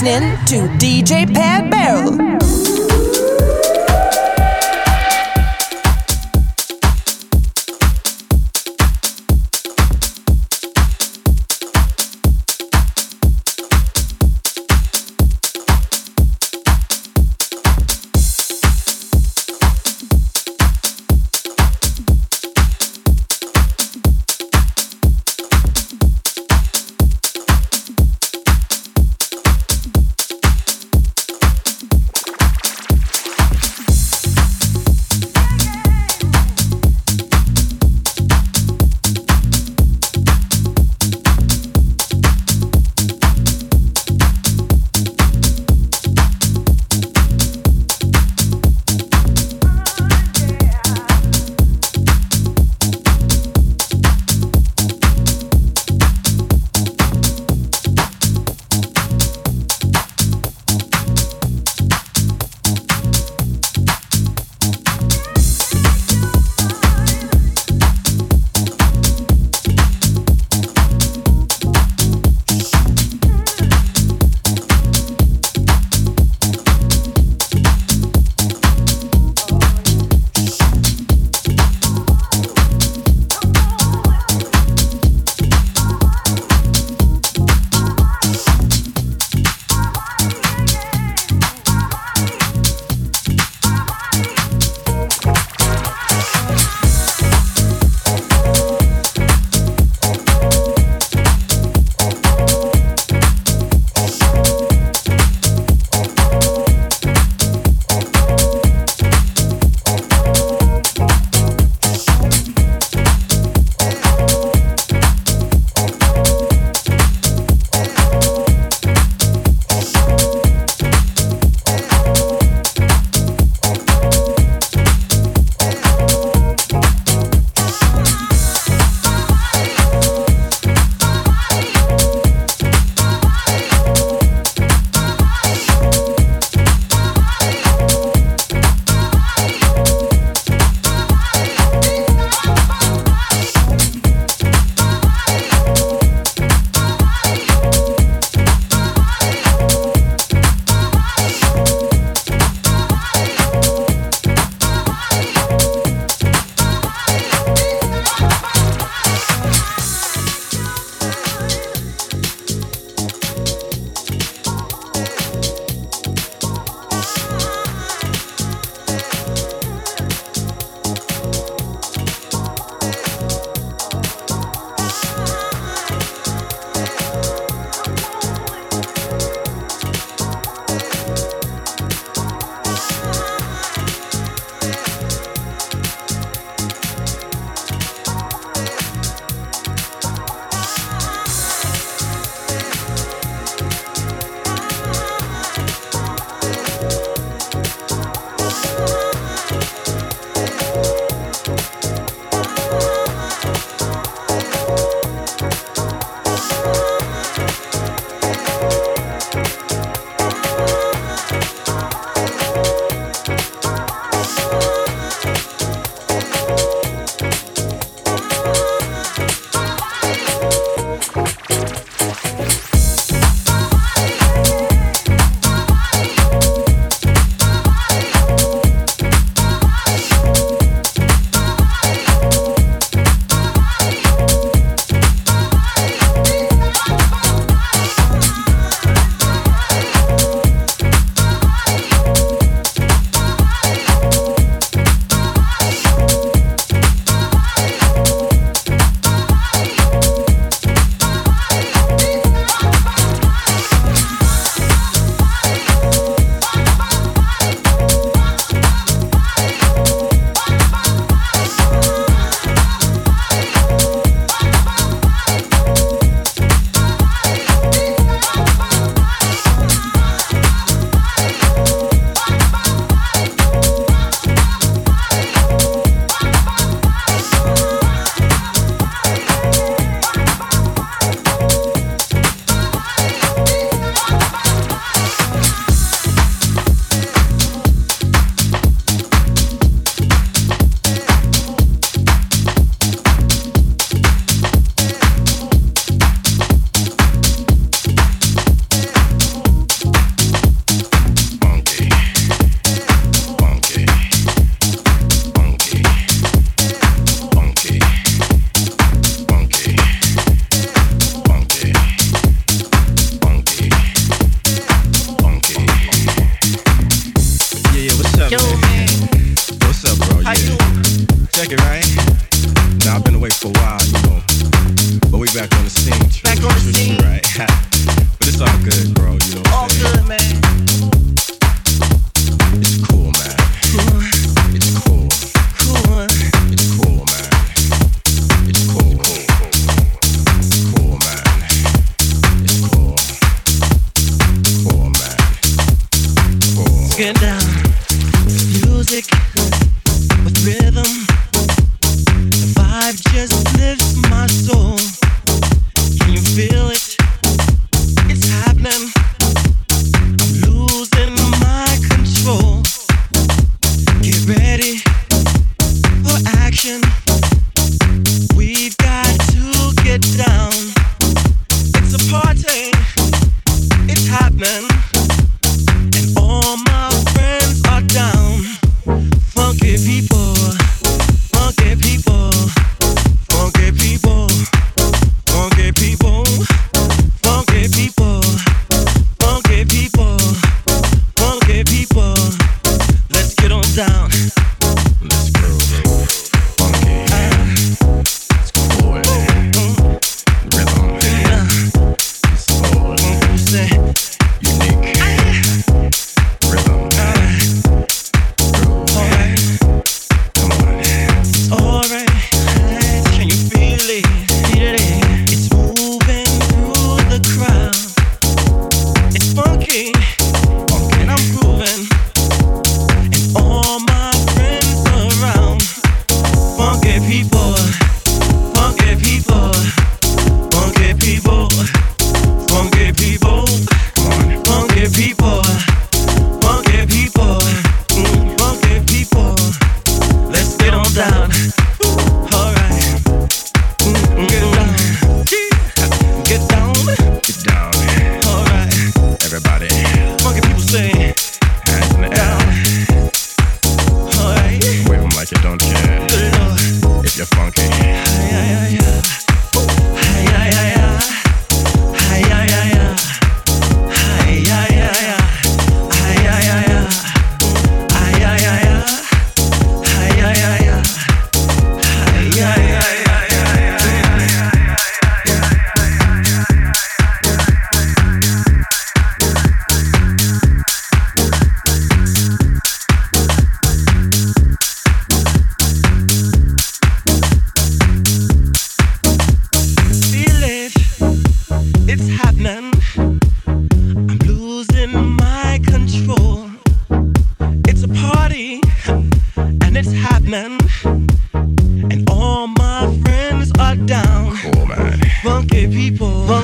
listening to DJ Pat Barrel. It's happening, and all my friends are down.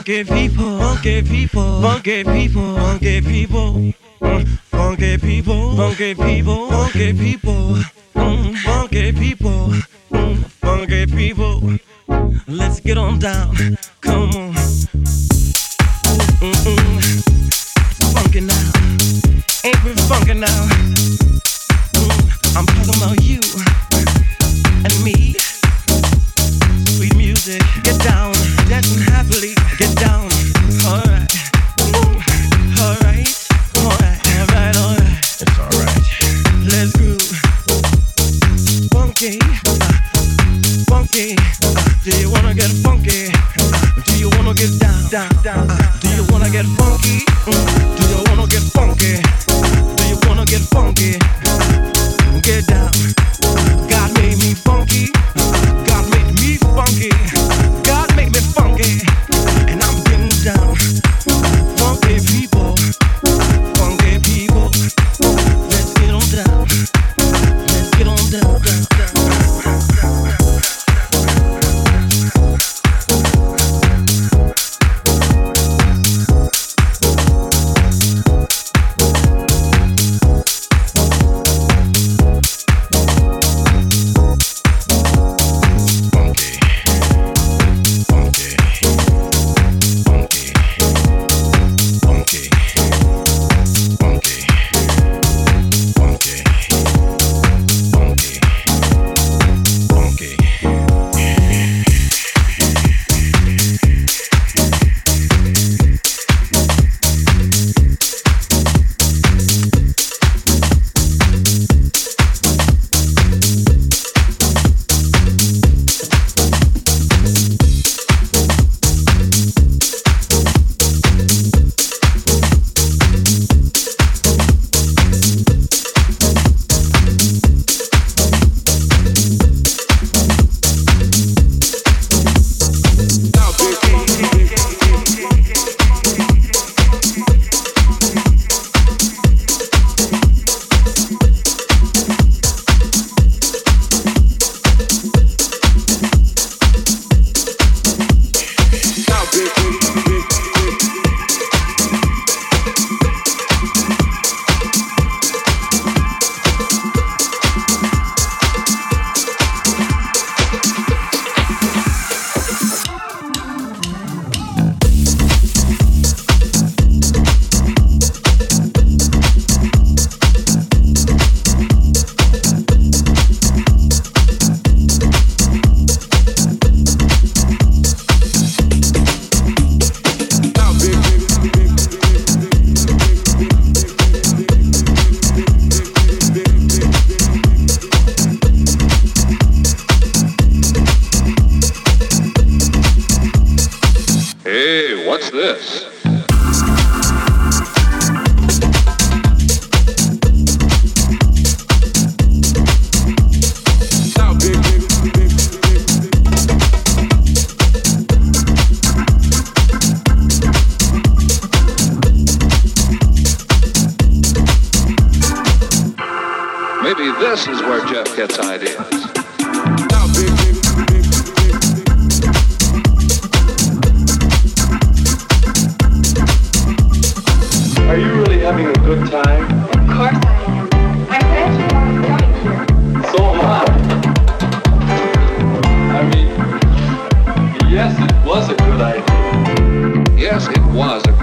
funky people, funky people, funky people, funky people, funky people, funky people, funky people, funky people, funky people. Let's get on down. Come on. Funky now. Ain't we funky now? I'm talking about you. gladly get down. Was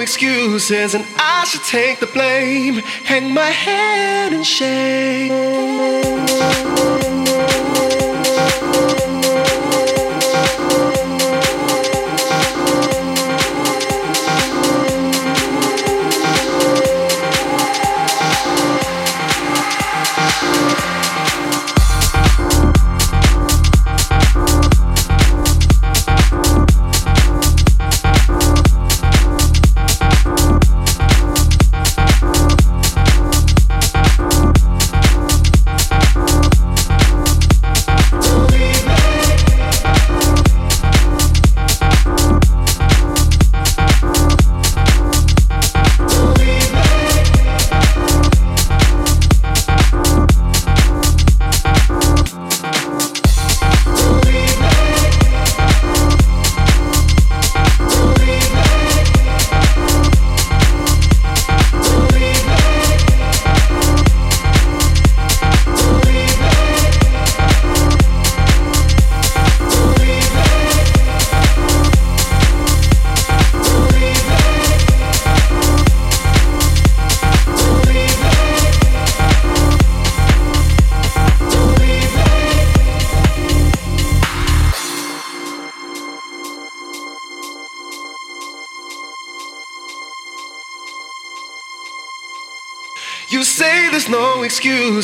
excuses and I should take the blame. Hang my head in shame.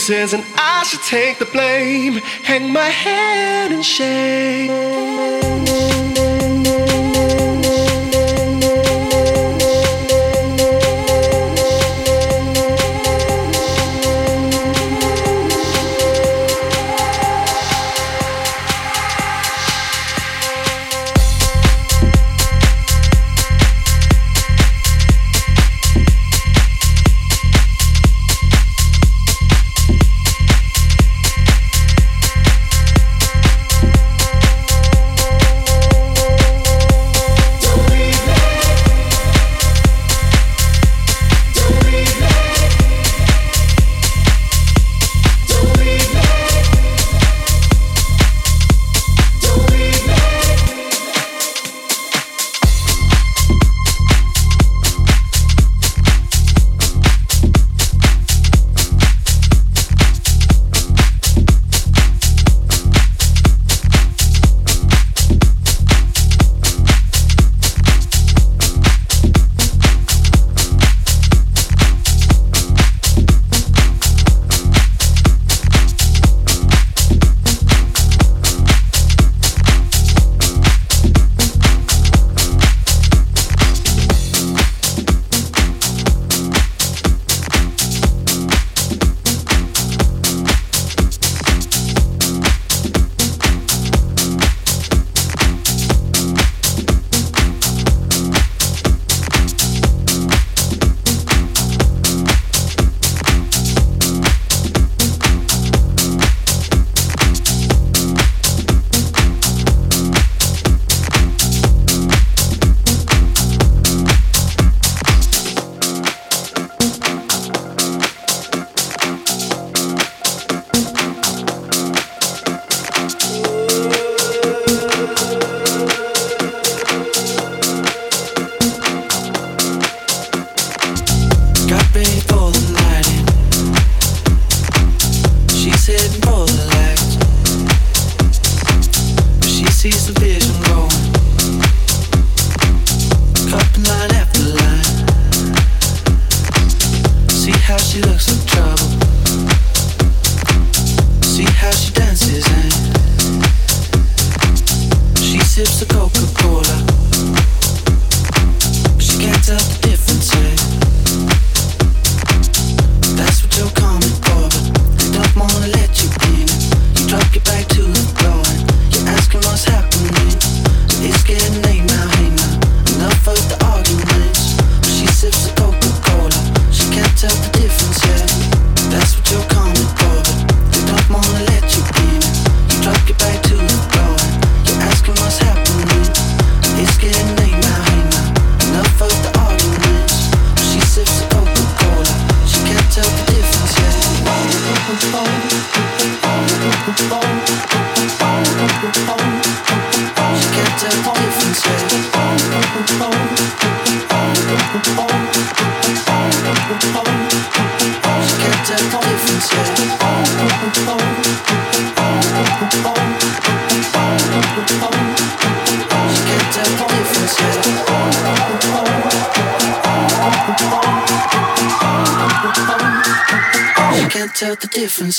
Excuses and I should take the blame. Hang my head in shame.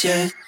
Yet.